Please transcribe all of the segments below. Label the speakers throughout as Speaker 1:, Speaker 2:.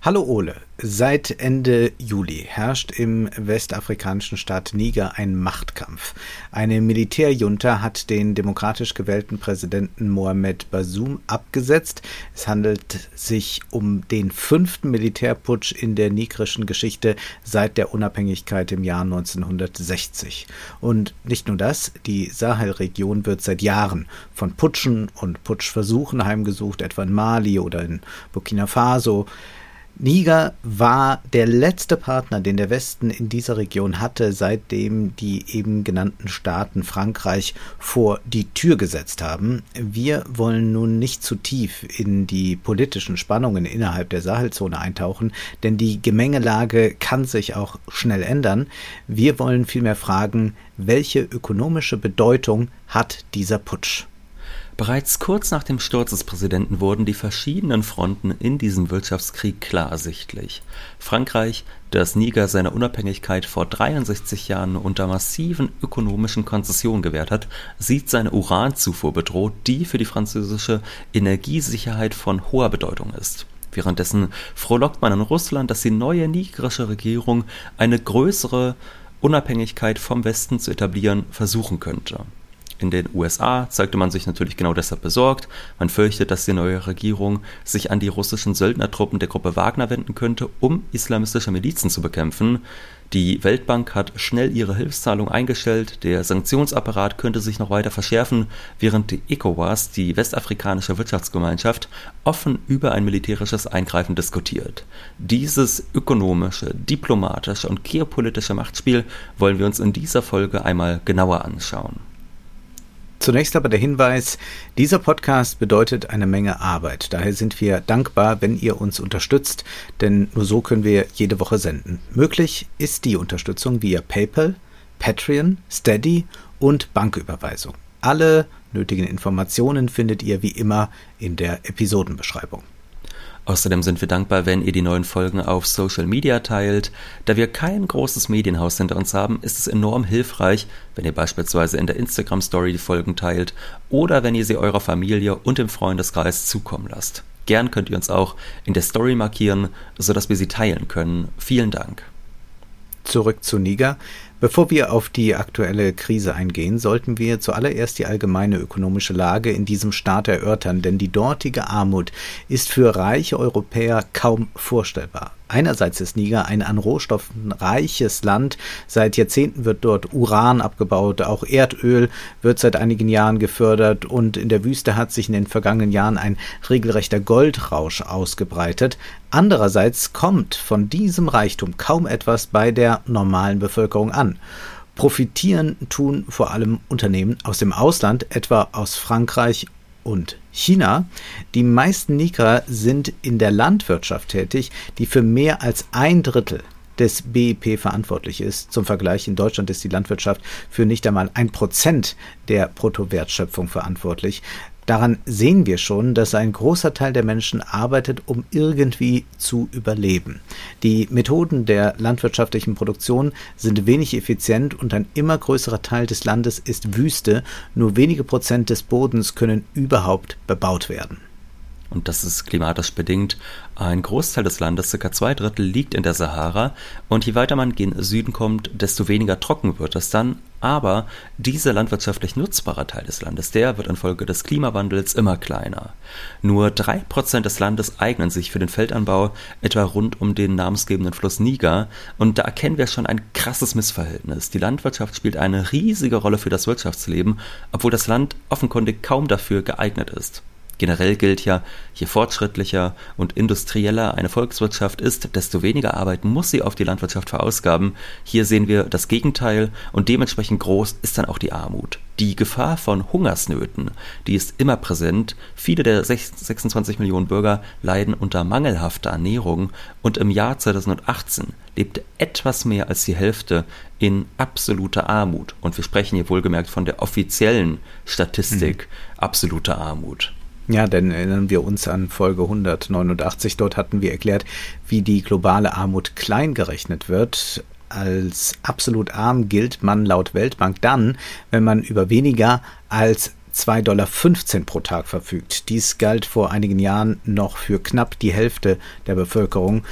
Speaker 1: Hallo Ole. Seit Ende Juli herrscht im westafrikanischen Staat Niger ein Machtkampf. Eine Militärjunta hat den demokratisch gewählten Präsidenten Mohamed Bazoum abgesetzt. Es handelt sich um den fünften Militärputsch in der nigrischen Geschichte seit der Unabhängigkeit im Jahr 1960. Und nicht nur das, die Sahelregion wird seit Jahren von Putschen und Putschversuchen heimgesucht, etwa in Mali oder in Burkina Faso. Niger war der letzte Partner, den der Westen in dieser Region hatte, seitdem die eben genannten Staaten Frankreich vor die Tür gesetzt haben. Wir wollen nun nicht zu tief in die politischen Spannungen innerhalb der Sahelzone eintauchen, denn die Gemengelage kann sich auch schnell ändern. Wir wollen vielmehr fragen, welche ökonomische Bedeutung hat dieser Putsch?
Speaker 2: Bereits kurz nach dem Sturz des Präsidenten wurden die verschiedenen Fronten in diesem Wirtschaftskrieg klar ersichtlich. Frankreich, das Niger seine Unabhängigkeit vor 63 Jahren unter massiven ökonomischen Konzessionen gewährt hat, sieht seine Uranzufuhr bedroht, die für die französische Energiesicherheit von hoher Bedeutung ist. Währenddessen frohlockt man in Russland, dass die neue nigerische Regierung eine größere Unabhängigkeit vom Westen zu etablieren versuchen könnte. In den USA zeigte man sich natürlich genau deshalb besorgt. Man fürchtet, dass die neue Regierung sich an die russischen Söldnertruppen der Gruppe Wagner wenden könnte, um islamistische Milizen zu bekämpfen. Die Weltbank hat schnell ihre Hilfszahlung eingestellt, der Sanktionsapparat könnte sich noch weiter verschärfen, während die ECOWAS, die westafrikanische Wirtschaftsgemeinschaft, offen über ein militärisches Eingreifen diskutiert. Dieses ökonomische, diplomatische und geopolitische Machtspiel wollen wir uns in dieser Folge einmal genauer anschauen.
Speaker 1: Zunächst aber der Hinweis, dieser Podcast bedeutet eine Menge Arbeit. Daher sind wir dankbar, wenn ihr uns unterstützt, denn nur so können wir jede Woche senden. Möglich ist die Unterstützung via PayPal, Patreon, Steady und Banküberweisung. Alle nötigen Informationen findet ihr wie immer in der Episodenbeschreibung.
Speaker 2: Außerdem sind wir dankbar, wenn ihr die neuen Folgen auf Social Media teilt. Da wir kein großes Medienhaus hinter uns haben, ist es enorm hilfreich, wenn ihr beispielsweise in der Instagram Story die Folgen teilt oder wenn ihr sie eurer Familie und dem Freundeskreis zukommen lasst. Gern könnt ihr uns auch in der Story markieren, sodass wir sie teilen können. Vielen Dank.
Speaker 1: Zurück zu Niger. Bevor wir auf die aktuelle Krise eingehen, sollten wir zuallererst die allgemeine ökonomische Lage in diesem Staat erörtern, denn die dortige Armut ist für reiche Europäer kaum vorstellbar. Einerseits ist Niger ein an Rohstoffen reiches Land. Seit Jahrzehnten wird dort Uran abgebaut, auch Erdöl wird seit einigen Jahren gefördert und in der Wüste hat sich in den vergangenen Jahren ein regelrechter Goldrausch ausgebreitet. Andererseits kommt von diesem Reichtum kaum etwas bei der normalen Bevölkerung an. Profitieren tun vor allem Unternehmen aus dem Ausland, etwa aus Frankreich und China. Die meisten Niger sind in der Landwirtschaft tätig, die für mehr als ein Drittel des BIP verantwortlich ist. Zum Vergleich, in Deutschland ist die Landwirtschaft für nicht einmal ein Prozent der Bruttowertschöpfung verantwortlich. Daran sehen wir schon, dass ein großer Teil der Menschen arbeitet, um irgendwie zu überleben. Die Methoden der landwirtschaftlichen Produktion sind wenig effizient und ein immer größerer Teil des Landes ist Wüste. Nur wenige Prozent des Bodens können überhaupt bebaut werden
Speaker 2: und das ist klimatisch bedingt. Ein Großteil des Landes, circa zwei Drittel, liegt in der Sahara und je weiter man gen Süden kommt, desto weniger trocken wird es dann. Aber dieser landwirtschaftlich nutzbare Teil des Landes, der wird infolge des Klimawandels immer kleiner. Nur drei Prozent des Landes eignen sich für den Feldanbau, etwa rund um den namensgebenden Fluss Niger. Und da erkennen wir schon ein krasses Missverhältnis. Die Landwirtschaft spielt eine riesige Rolle für das Wirtschaftsleben, obwohl das Land offenkundig kaum dafür geeignet ist. Generell gilt ja, je fortschrittlicher und industrieller eine Volkswirtschaft ist, desto weniger Arbeit muss sie auf die Landwirtschaft verausgaben. Hier sehen wir das Gegenteil und dementsprechend groß ist dann auch die Armut. Die Gefahr von Hungersnöten, die ist immer präsent. Viele der 26 Millionen Bürger leiden unter mangelhafter Ernährung und im Jahr 2018 lebte etwas mehr als die Hälfte in absoluter Armut. Und wir sprechen hier wohlgemerkt von der offiziellen Statistik mhm. absoluter Armut.
Speaker 1: Ja, denn erinnern wir uns an Folge 189. Dort hatten wir erklärt, wie die globale Armut klein gerechnet wird. als absolut arm gilt man laut Weltbank dann, wenn man über weniger als 2,15 Dollar pro Tag verfügt. Dies galt vor einigen Jahren noch für knapp die Hälfte der Bevölkerung.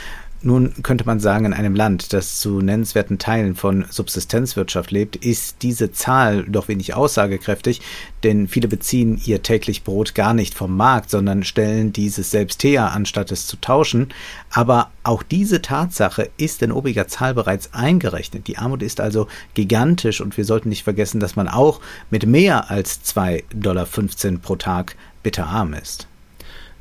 Speaker 1: Nun könnte man sagen, in einem Land, das zu nennenswerten Teilen von Subsistenzwirtschaft lebt, ist diese Zahl doch wenig aussagekräftig, denn viele beziehen ihr täglich Brot gar nicht vom Markt, sondern stellen dieses selbst her, anstatt es zu tauschen. Aber auch diese Tatsache ist in obiger Zahl bereits eingerechnet. Die Armut ist also gigantisch und wir sollten nicht vergessen, dass man auch mit mehr als 2,15 Dollar pro Tag bitterarm ist.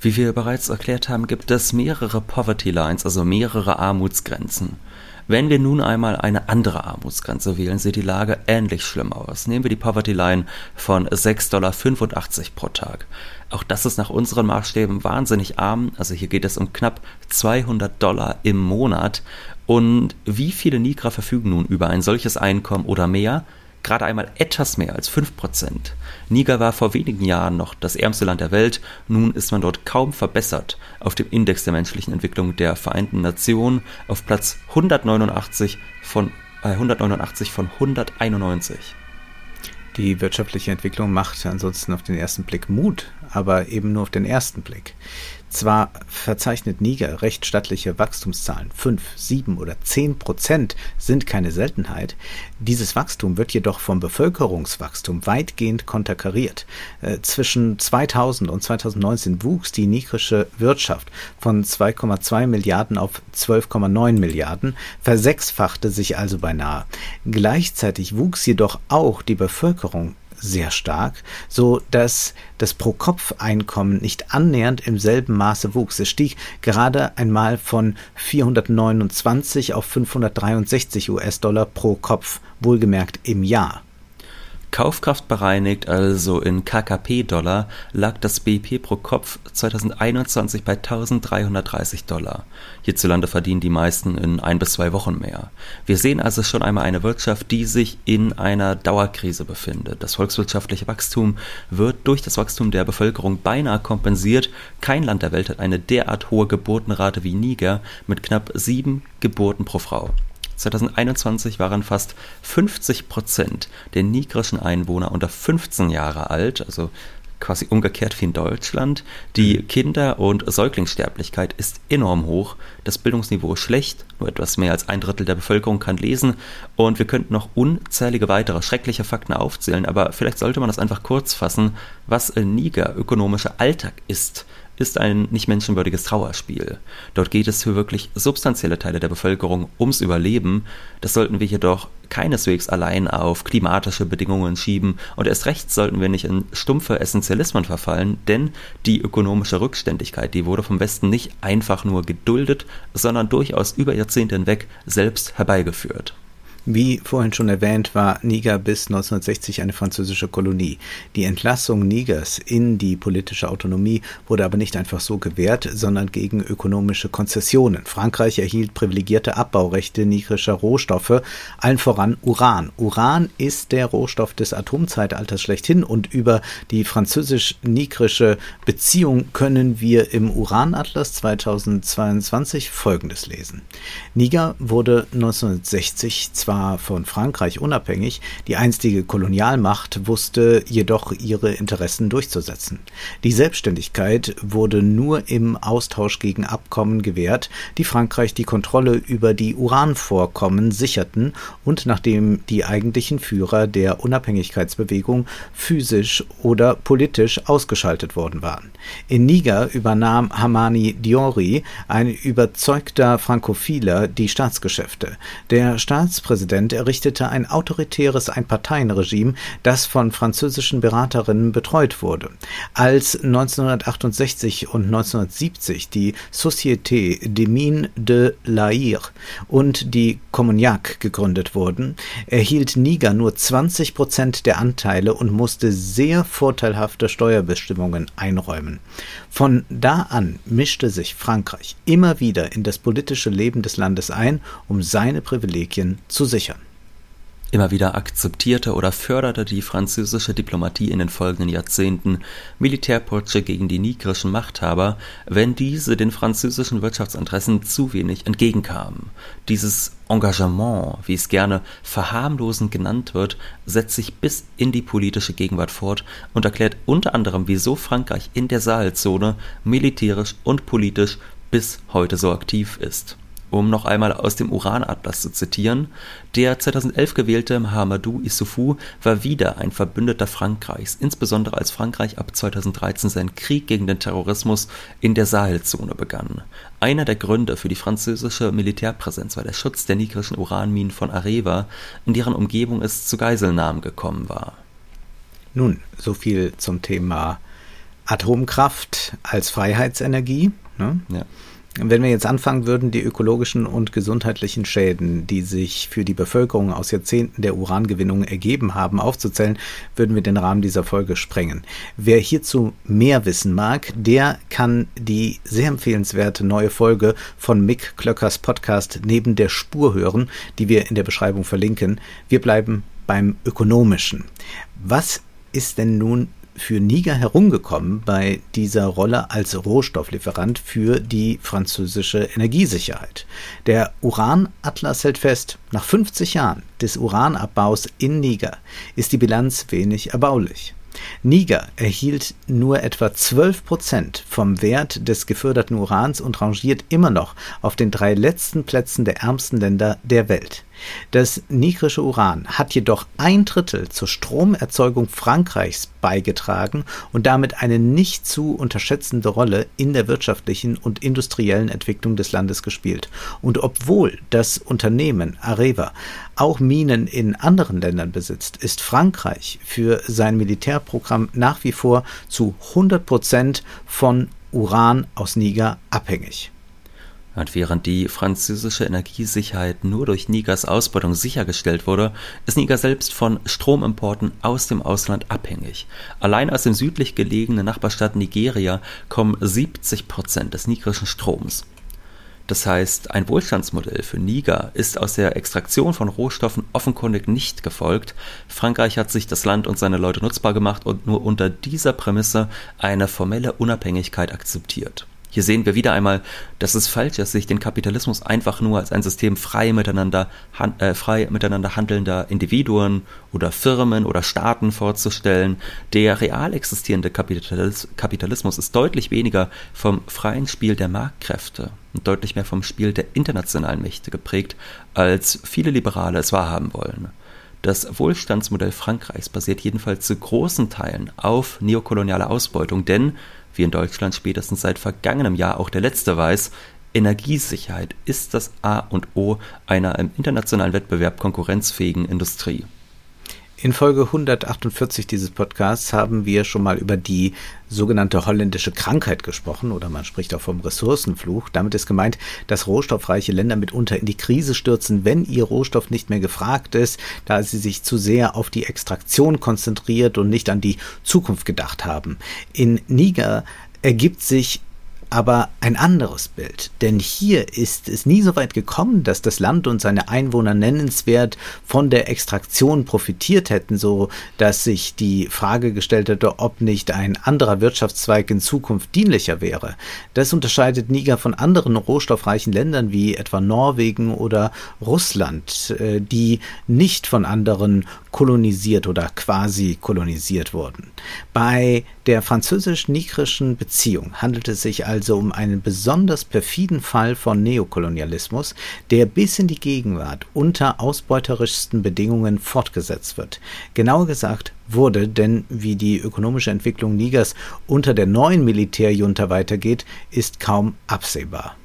Speaker 2: Wie wir bereits erklärt haben, gibt es mehrere Poverty Lines, also mehrere Armutsgrenzen. Wenn wir nun einmal eine andere Armutsgrenze wählen, sieht die Lage ähnlich schlimm aus. Nehmen wir die Poverty Line von 6,85 Dollar pro Tag. Auch das ist nach unseren Maßstäben wahnsinnig arm. Also hier geht es um knapp 200 Dollar im Monat. Und wie viele Nigra verfügen nun über ein solches Einkommen oder mehr? Gerade einmal etwas mehr als 5%. Niger war vor wenigen Jahren noch das ärmste Land der Welt, nun ist man dort kaum verbessert auf dem Index der menschlichen Entwicklung der Vereinten Nationen auf Platz 189 von, äh, 189 von 191.
Speaker 1: Die wirtschaftliche Entwicklung macht ansonsten auf den ersten Blick Mut, aber eben nur auf den ersten Blick. Zwar verzeichnet Niger recht stattliche Wachstumszahlen, 5, 7 oder 10 Prozent sind keine Seltenheit. Dieses Wachstum wird jedoch vom Bevölkerungswachstum weitgehend konterkariert. Äh, zwischen 2000 und 2019 wuchs die nigrische Wirtschaft von 2,2 Milliarden auf 12,9 Milliarden, versechsfachte sich also beinahe. Gleichzeitig wuchs jedoch auch die Bevölkerung sehr stark, so dass das Pro-Kopf-Einkommen nicht annähernd im selben Maße wuchs. Es stieg gerade einmal von 429 auf 563 US-Dollar pro Kopf, wohlgemerkt im Jahr.
Speaker 2: Kaufkraft bereinigt, also in KKP-Dollar, lag das BIP pro Kopf 2021 bei 1330 Dollar. Hierzulande verdienen die meisten in ein bis zwei Wochen mehr. Wir sehen also schon einmal eine Wirtschaft, die sich in einer Dauerkrise befindet. Das volkswirtschaftliche Wachstum wird durch das Wachstum der Bevölkerung beinahe kompensiert. Kein Land der Welt hat eine derart hohe Geburtenrate wie Niger mit knapp sieben Geburten pro Frau. 2021 waren fast 50 Prozent der nigrischen Einwohner unter 15 Jahre alt, also quasi umgekehrt wie in Deutschland. Die mhm. Kinder- und Säuglingssterblichkeit ist enorm hoch, das Bildungsniveau ist schlecht, nur etwas mehr als ein Drittel der Bevölkerung kann lesen und wir könnten noch unzählige weitere schreckliche Fakten aufzählen, aber vielleicht sollte man das einfach kurz fassen, was Niger ökonomischer Alltag ist ist ein nicht menschenwürdiges Trauerspiel. Dort geht es für wirklich substanzielle Teile der Bevölkerung ums Überleben. Das sollten wir jedoch keineswegs allein auf klimatische Bedingungen schieben und erst recht sollten wir nicht in stumpfe Essentialismen verfallen, denn die ökonomische Rückständigkeit, die wurde vom Westen nicht einfach nur geduldet, sondern durchaus über Jahrzehnte hinweg selbst herbeigeführt.
Speaker 1: Wie vorhin schon erwähnt, war Niger bis 1960 eine französische Kolonie. Die Entlassung Nigers in die politische Autonomie wurde aber nicht einfach so gewährt, sondern gegen ökonomische Konzessionen. Frankreich erhielt privilegierte Abbaurechte nigrischer Rohstoffe, allen voran Uran. Uran ist der Rohstoff des Atomzeitalters schlechthin und über die französisch-nigrische Beziehung können wir im Uranatlas 2022 Folgendes lesen. Niger wurde 1960 zwar war von Frankreich unabhängig, die einstige Kolonialmacht wusste jedoch ihre Interessen durchzusetzen. Die Selbstständigkeit wurde nur im Austausch gegen Abkommen gewährt, die Frankreich die Kontrolle über die Uranvorkommen sicherten und nachdem die eigentlichen Führer der Unabhängigkeitsbewegung physisch oder politisch ausgeschaltet worden waren. In Niger übernahm Hamani Diori, ein überzeugter Frankophiler, die Staatsgeschäfte. Der Staatspräsident Präsident errichtete ein autoritäres Einparteienregime, das von französischen Beraterinnen betreut wurde. Als 1968 und 1970 die Société des Mines de l'Air und die Commoniac gegründet wurden, erhielt Niger nur 20 Prozent der Anteile und musste sehr vorteilhafte Steuerbestimmungen einräumen. Von da an mischte sich Frankreich immer wieder in das politische Leben des Landes ein, um seine Privilegien zu sichern.
Speaker 2: Immer wieder akzeptierte oder förderte die französische Diplomatie in den folgenden Jahrzehnten Militärputsche gegen die nigrischen Machthaber, wenn diese den französischen Wirtschaftsinteressen zu wenig entgegenkamen. Dieses Engagement, wie es gerne verharmlosend genannt wird, setzt sich bis in die politische Gegenwart fort und erklärt unter anderem, wieso Frankreich in der Sahelzone militärisch und politisch bis heute so aktiv ist um noch einmal aus dem Uranatlas zu zitieren, der 2011 gewählte Mahamadou Issoufou war wieder ein Verbündeter Frankreichs, insbesondere als Frankreich ab 2013 seinen Krieg gegen den Terrorismus in der Sahelzone begann. Einer der Gründe für die französische Militärpräsenz war der Schutz der nigrischen Uranminen von Areva, in deren Umgebung es zu Geiselnahmen gekommen war.
Speaker 1: Nun, so viel zum Thema Atomkraft als Freiheitsenergie. Ne? Ja. Wenn wir jetzt anfangen würden, die ökologischen und gesundheitlichen Schäden, die sich für die Bevölkerung aus Jahrzehnten der Urangewinnung ergeben haben, aufzuzählen, würden wir den Rahmen dieser Folge sprengen. Wer hierzu mehr wissen mag, der kann die sehr empfehlenswerte neue Folge von Mick Klöckers Podcast Neben der Spur hören, die wir in der Beschreibung verlinken. Wir bleiben beim Ökonomischen. Was ist denn nun für Niger herumgekommen bei dieser Rolle als Rohstofflieferant für die französische Energiesicherheit. Der Uranatlas hält fest, nach 50 Jahren des Uranabbaus in Niger ist die Bilanz wenig erbaulich. Niger erhielt nur etwa 12 Prozent vom Wert des geförderten Urans und rangiert immer noch auf den drei letzten Plätzen der ärmsten Länder der Welt. Das nigrische Uran hat jedoch ein Drittel zur Stromerzeugung Frankreichs beigetragen und damit eine nicht zu unterschätzende Rolle in der wirtschaftlichen und industriellen Entwicklung des Landes gespielt. Und obwohl das Unternehmen Areva auch Minen in anderen Ländern besitzt, ist Frankreich für sein Militärprogramm nach wie vor zu 100 Prozent von Uran aus Niger abhängig.
Speaker 2: Und während die französische Energiesicherheit nur durch Nigers Ausbeutung sichergestellt wurde, ist Niger selbst von Stromimporten aus dem Ausland abhängig. Allein aus dem südlich gelegenen Nachbarstaat Nigeria kommen 70 Prozent des nigerischen Stroms. Das heißt, ein Wohlstandsmodell für Niger ist aus der Extraktion von Rohstoffen offenkundig nicht gefolgt. Frankreich hat sich das Land und seine Leute nutzbar gemacht und nur unter dieser Prämisse eine formelle Unabhängigkeit akzeptiert. Hier sehen wir wieder einmal, dass es falsch ist, sich den Kapitalismus einfach nur als ein System frei miteinander, han, äh, frei miteinander handelnder Individuen oder Firmen oder Staaten vorzustellen. Der real existierende Kapitalis Kapitalismus ist deutlich weniger vom freien Spiel der Marktkräfte und deutlich mehr vom Spiel der internationalen Mächte geprägt, als viele Liberale es wahrhaben wollen. Das Wohlstandsmodell Frankreichs basiert jedenfalls zu großen Teilen auf neokolonialer Ausbeutung, denn wie in Deutschland spätestens seit vergangenem Jahr auch der letzte weiß, Energiesicherheit ist das A und O einer im internationalen Wettbewerb konkurrenzfähigen Industrie.
Speaker 1: In Folge 148 dieses Podcasts haben wir schon mal über die sogenannte holländische Krankheit gesprochen oder man spricht auch vom Ressourcenfluch. Damit ist gemeint, dass rohstoffreiche Länder mitunter in die Krise stürzen, wenn ihr Rohstoff nicht mehr gefragt ist, da sie sich zu sehr auf die Extraktion konzentriert und nicht an die Zukunft gedacht haben. In Niger ergibt sich aber ein anderes Bild. Denn hier ist es nie so weit gekommen, dass das Land und seine Einwohner nennenswert von der Extraktion profitiert hätten, so dass sich die Frage gestellt hätte, ob nicht ein anderer Wirtschaftszweig in Zukunft dienlicher wäre. Das unterscheidet Niger von anderen rohstoffreichen Ländern wie etwa Norwegen oder Russland, äh, die nicht von anderen kolonisiert oder quasi kolonisiert wurden. Bei der französisch-nigrischen Beziehung handelt es sich also um einen besonders perfiden Fall von Neokolonialismus, der bis in die Gegenwart unter ausbeuterischsten Bedingungen fortgesetzt wird. Genauer gesagt wurde, denn wie die ökonomische Entwicklung Nigers unter der neuen Militärjunta weitergeht, ist kaum absehbar.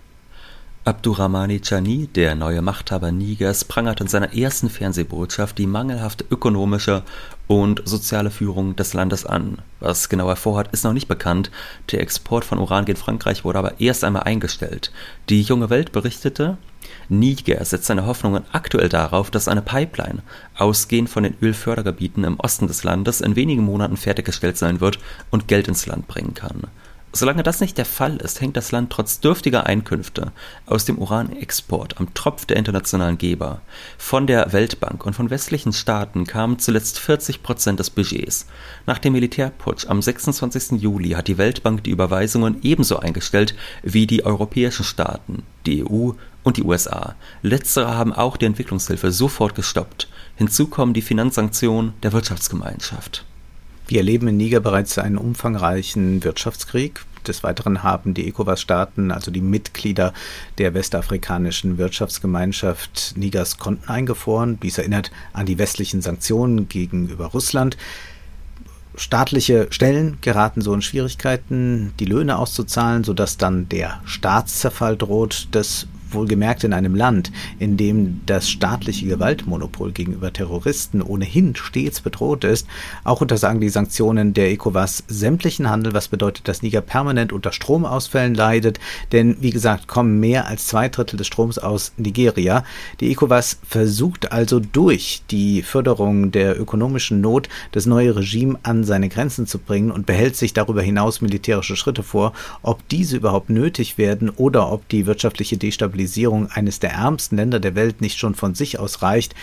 Speaker 2: Abdurrahmani Chani, der neue Machthaber Nigers, prangert in seiner ersten Fernsehbotschaft die mangelhafte ökonomische und soziale Führung des Landes an. Was genau er vorhat, ist noch nicht bekannt. Der Export von Uran gegen Frankreich wurde aber erst einmal eingestellt. Die junge Welt berichtete, Niger setzt seine Hoffnungen aktuell darauf, dass eine Pipeline, ausgehend von den Ölfördergebieten im Osten des Landes, in wenigen Monaten fertiggestellt sein wird und Geld ins Land bringen kann. Solange das nicht der Fall ist, hängt das Land trotz dürftiger Einkünfte aus dem Uranexport am Tropf der internationalen Geber. Von der Weltbank und von westlichen Staaten kamen zuletzt 40 Prozent des Budgets. Nach dem Militärputsch am 26. Juli hat die Weltbank die Überweisungen ebenso eingestellt wie die europäischen Staaten, die EU und die USA. Letztere haben auch die Entwicklungshilfe sofort gestoppt. Hinzu kommen die Finanzsanktionen der Wirtschaftsgemeinschaft.
Speaker 1: Wir erleben in Niger bereits einen umfangreichen Wirtschaftskrieg. Des Weiteren haben die ECOWAS-Staaten, also die Mitglieder der westafrikanischen Wirtschaftsgemeinschaft Nigers Konten eingefroren. Dies erinnert an die westlichen Sanktionen gegenüber Russland. Staatliche Stellen geraten so in Schwierigkeiten, die Löhne auszuzahlen, sodass dann der Staatszerfall droht. Das wohlgemerkt in einem Land, in dem das staatliche Gewaltmonopol gegenüber Terroristen ohnehin stets bedroht ist. Auch untersagen die Sanktionen der ECOWAS sämtlichen Handel, was bedeutet, dass Niger permanent unter Stromausfällen leidet, denn wie gesagt kommen mehr als zwei Drittel des Stroms aus Nigeria. Die ECOWAS versucht also durch die Förderung der ökonomischen Not das neue Regime an seine Grenzen zu bringen und behält sich darüber hinaus militärische Schritte vor. Ob diese überhaupt nötig werden oder ob die wirtschaftliche Destabilisierung Destabilisierung eines der ärmsten Länder der Welt nicht schon von sich aus reicht,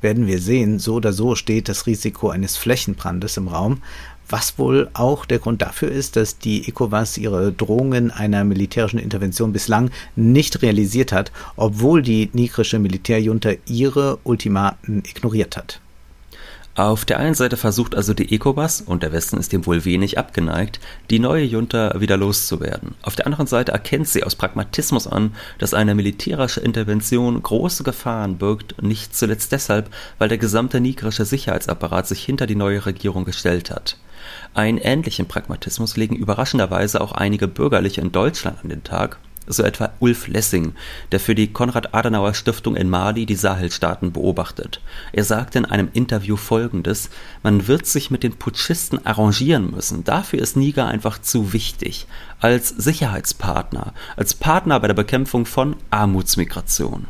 Speaker 1: werden wir sehen, so oder so steht das Risiko eines Flächenbrandes im Raum, was wohl auch der Grund dafür ist, dass die ECOWAS ihre Drohungen einer militärischen Intervention bislang nicht realisiert hat, obwohl die nigrische Militärjunta ihre Ultimaten ignoriert hat.
Speaker 2: Auf der einen Seite versucht also die ECOWAS, und der Westen ist dem wohl wenig abgeneigt, die neue Junta wieder loszuwerden. Auf der anderen Seite erkennt sie aus Pragmatismus an, dass eine militärische Intervention große Gefahren birgt, nicht zuletzt deshalb, weil der gesamte nigrische Sicherheitsapparat sich hinter die neue Regierung gestellt hat. Einen ähnlichen Pragmatismus legen überraschenderweise auch einige Bürgerliche in Deutschland an den Tag, so etwa Ulf Lessing, der für die Konrad-Adenauer-Stiftung in Mali die Sahelstaaten beobachtet. Er sagte in einem Interview folgendes: Man wird sich mit den Putschisten arrangieren müssen. Dafür ist Niger einfach zu wichtig. Als Sicherheitspartner, als Partner bei der Bekämpfung von Armutsmigration.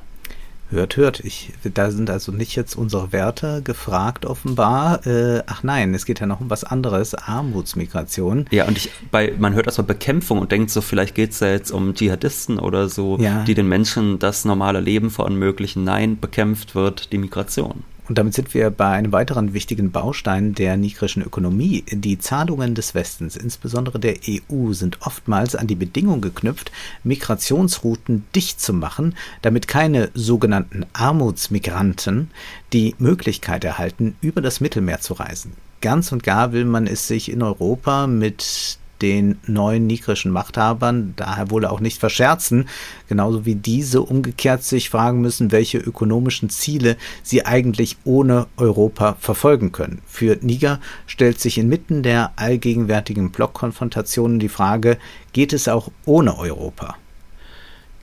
Speaker 1: Hört, hört. Ich, da sind also nicht jetzt unsere Werte gefragt offenbar. Äh, ach nein, es geht ja noch um was anderes, Armutsmigration.
Speaker 2: Ja, und ich, bei, man hört erstmal Bekämpfung und denkt so, vielleicht geht es ja jetzt um Dschihadisten oder so, ja. die den Menschen das normale Leben verunmöglichen. Nein, bekämpft wird die Migration.
Speaker 1: Und damit sind wir bei einem weiteren wichtigen Baustein der nigrischen Ökonomie. Die Zahlungen des Westens, insbesondere der EU, sind oftmals an die Bedingung geknüpft, Migrationsrouten dicht zu machen, damit keine sogenannten Armutsmigranten die Möglichkeit erhalten, über das Mittelmeer zu reisen. Ganz und gar will man es sich in Europa mit den neuen nigrischen Machthabern daher wohl auch nicht verscherzen, genauso wie diese umgekehrt sich fragen müssen, welche ökonomischen Ziele sie eigentlich ohne Europa verfolgen können. Für Niger stellt sich inmitten der allgegenwärtigen Blockkonfrontationen die Frage, geht es auch ohne Europa?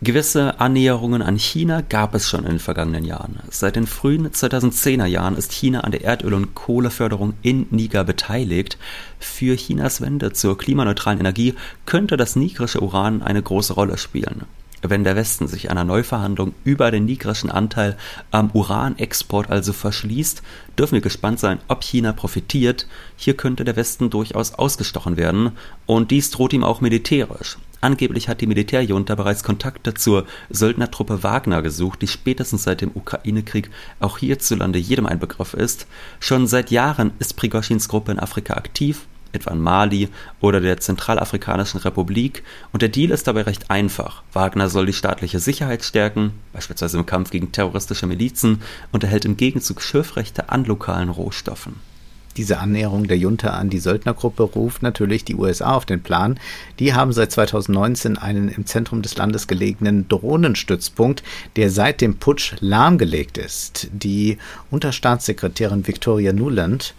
Speaker 2: Gewisse Annäherungen an China gab es schon in den vergangenen Jahren. Seit den frühen 2010er Jahren ist China an der Erdöl- und Kohleförderung in Niger beteiligt. Für Chinas Wende zur klimaneutralen Energie könnte das nigrische Uran eine große Rolle spielen. Wenn der Westen sich einer Neuverhandlung über den nigrischen Anteil am Uranexport also verschließt, dürfen wir gespannt sein, ob China profitiert. Hier könnte der Westen durchaus ausgestochen werden und dies droht ihm auch militärisch. Angeblich hat die Militärjunta bereits Kontakte zur Söldnertruppe Wagner gesucht, die spätestens seit dem Ukraine-Krieg auch hierzulande jedem ein Begriff ist. Schon seit Jahren ist Prigoschins Gruppe in Afrika aktiv, etwa in Mali oder der Zentralafrikanischen Republik, und der Deal ist dabei recht einfach. Wagner soll die staatliche Sicherheit stärken, beispielsweise im Kampf gegen terroristische Milizen, und erhält im Gegenzug Schürfrechte an lokalen Rohstoffen.
Speaker 1: Diese Annäherung der Junta an die Söldnergruppe ruft natürlich die USA auf den Plan. Die haben seit 2019 einen im Zentrum des Landes gelegenen Drohnenstützpunkt, der seit dem Putsch lahmgelegt ist. Die Unterstaatssekretärin Victoria Nuland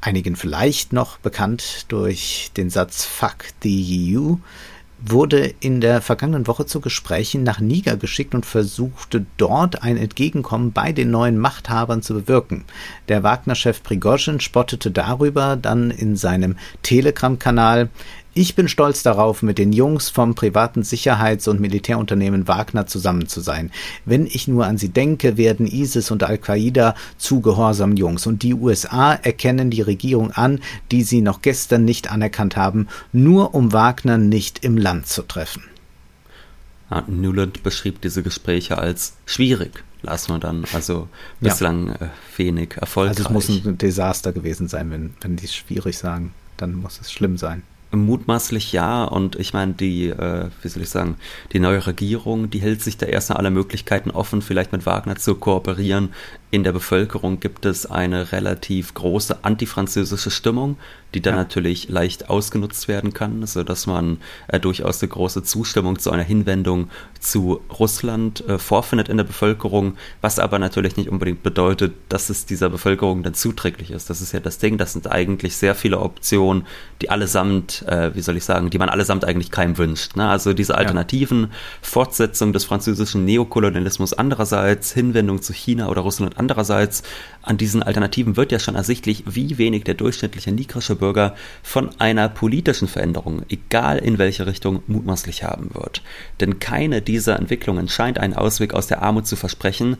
Speaker 1: einigen vielleicht noch bekannt durch den Satz Fuck the EU, wurde in der vergangenen Woche zu Gesprächen nach Niger geschickt und versuchte dort ein Entgegenkommen bei den neuen Machthabern zu bewirken. Der Wagner-Chef Prigozhin spottete darüber dann in seinem Telegram-Kanal, Ich bin stolz darauf, mit den Jungs vom privaten Sicherheits- und Militärunternehmen Wagner zusammen zu sein. Wenn ich nur an sie denke, werden ISIS und Al-Qaida zu gehorsamen Jungs. Und die USA erkennen die Regierung an, die sie noch gestern nicht anerkannt haben, nur um Wagner nicht im Land zu treffen.
Speaker 2: Ja, Newland beschrieb diese Gespräche als schwierig, las man dann. Also bislang ja. äh, wenig erfolgreich.
Speaker 1: Also es muss ein Desaster gewesen sein, wenn, wenn die es schwierig sagen. Dann muss es schlimm sein.
Speaker 2: Mutmaßlich ja, und ich meine, die, äh, wie soll ich sagen, die neue Regierung, die hält sich da erstmal alle Möglichkeiten offen, vielleicht mit Wagner zu kooperieren. In der Bevölkerung gibt es eine relativ große antifranzösische Stimmung, die dann ja. natürlich leicht ausgenutzt werden kann, so dass man äh, durchaus eine große Zustimmung zu einer Hinwendung zu Russland äh, vorfindet in der Bevölkerung, was aber natürlich nicht unbedingt bedeutet, dass es dieser Bevölkerung dann zuträglich ist. Das ist ja das Ding, das sind eigentlich sehr viele Optionen, die allesamt, äh, wie soll ich sagen, die man allesamt eigentlich keinem wünscht. Ne? Also diese alternativen ja. Fortsetzung des französischen Neokolonialismus andererseits, Hinwendung zu China oder Russland andererseits, an diesen Alternativen wird ja schon ersichtlich, wie wenig der durchschnittliche nigrische Bürger von einer politischen Veränderung, egal in welche Richtung, mutmaßlich haben wird. Denn keine dieser Entwicklungen scheint einen Ausweg aus der Armut zu versprechen,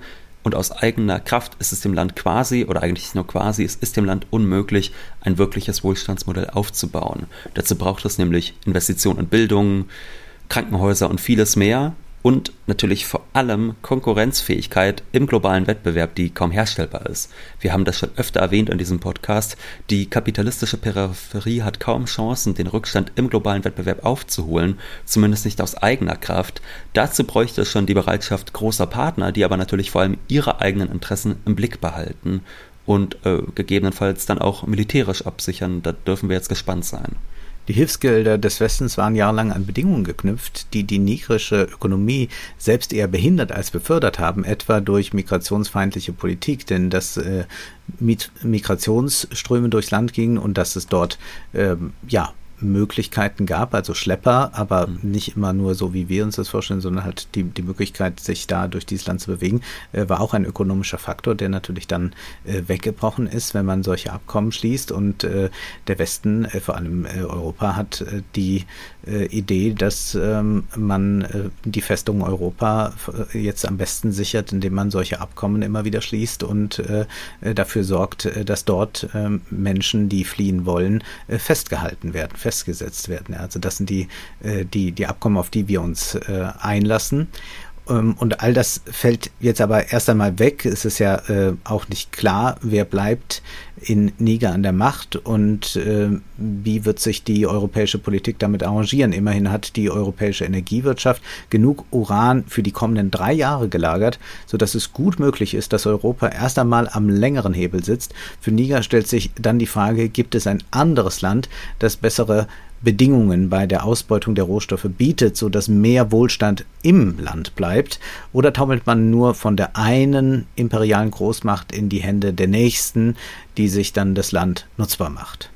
Speaker 2: und aus eigener Kraft ist es dem Land quasi, oder eigentlich nur quasi, es ist dem Land unmöglich, ein wirkliches Wohlstandsmodell aufzubauen. Dazu braucht es nämlich Investitionen in Bildung, Krankenhäuser und vieles mehr und natürlich vor allem Konkurrenzfähigkeit im globalen Wettbewerb, die kaum herstellbar ist. Wir haben das schon öfter erwähnt in diesem Podcast. Die kapitalistische Peripherie hat kaum Chancen, den Rückstand im globalen Wettbewerb aufzuholen, zumindest nicht aus eigener Kraft. Dazu bräuchte es schon die Bereitschaft großer Partner, die aber natürlich vor allem ihre eigenen Interessen im Blick behalten und äh, gegebenenfalls dann auch militärisch absichern. Da dürfen wir jetzt gespannt sein.
Speaker 1: Die Hilfsgelder des Westens waren jahrelang an Bedingungen geknüpft, die die nigrische Ökonomie selbst eher behindert als befördert haben, etwa durch migrationsfeindliche Politik, denn dass äh, Migrationsströme durchs Land gingen und dass es dort äh, ja Möglichkeiten gab, also Schlepper, aber mhm. nicht immer nur so, wie wir uns das vorstellen, sondern halt die, die Möglichkeit, sich da durch dieses Land zu bewegen, äh, war auch ein ökonomischer Faktor, der natürlich dann äh, weggebrochen ist, wenn man solche Abkommen schließt. Und äh, der Westen, äh, vor allem äh, Europa, hat äh, die Idee, dass ähm, man die Festung Europa jetzt am besten sichert, indem man solche Abkommen immer wieder schließt und dafür sorgt, dass dort ähm, Menschen, die fliehen wollen, festgehalten werden festgesetzt werden. Also das sind die, äh, die, die Abkommen, auf die wir uns äh, einlassen. Ähm, und all das fällt jetzt aber erst einmal weg. Es ist ja äh, auch nicht klar, wer bleibt in Niger an der Macht und äh, wie wird sich die europäische Politik damit arrangieren. Immerhin hat die europäische Energiewirtschaft genug Uran für die kommenden drei Jahre gelagert, sodass es gut möglich ist, dass Europa erst einmal am längeren Hebel sitzt. Für Niger stellt sich dann die Frage, gibt es ein anderes Land, das bessere Bedingungen bei der Ausbeutung der Rohstoffe bietet, so dass mehr Wohlstand im Land bleibt? Oder taumelt man nur von der einen imperialen Großmacht in die Hände der nächsten, die sich dann das Land nutzbar macht?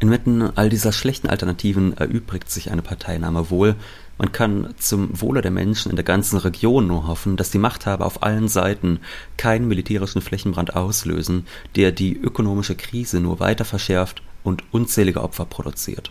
Speaker 2: Inmitten all dieser schlechten Alternativen erübrigt sich eine Parteinahme wohl. Man kann zum Wohle der Menschen in der ganzen Region nur hoffen, dass die Machthaber auf allen Seiten keinen militärischen Flächenbrand auslösen, der die ökonomische Krise nur weiter verschärft und unzählige Opfer produziert.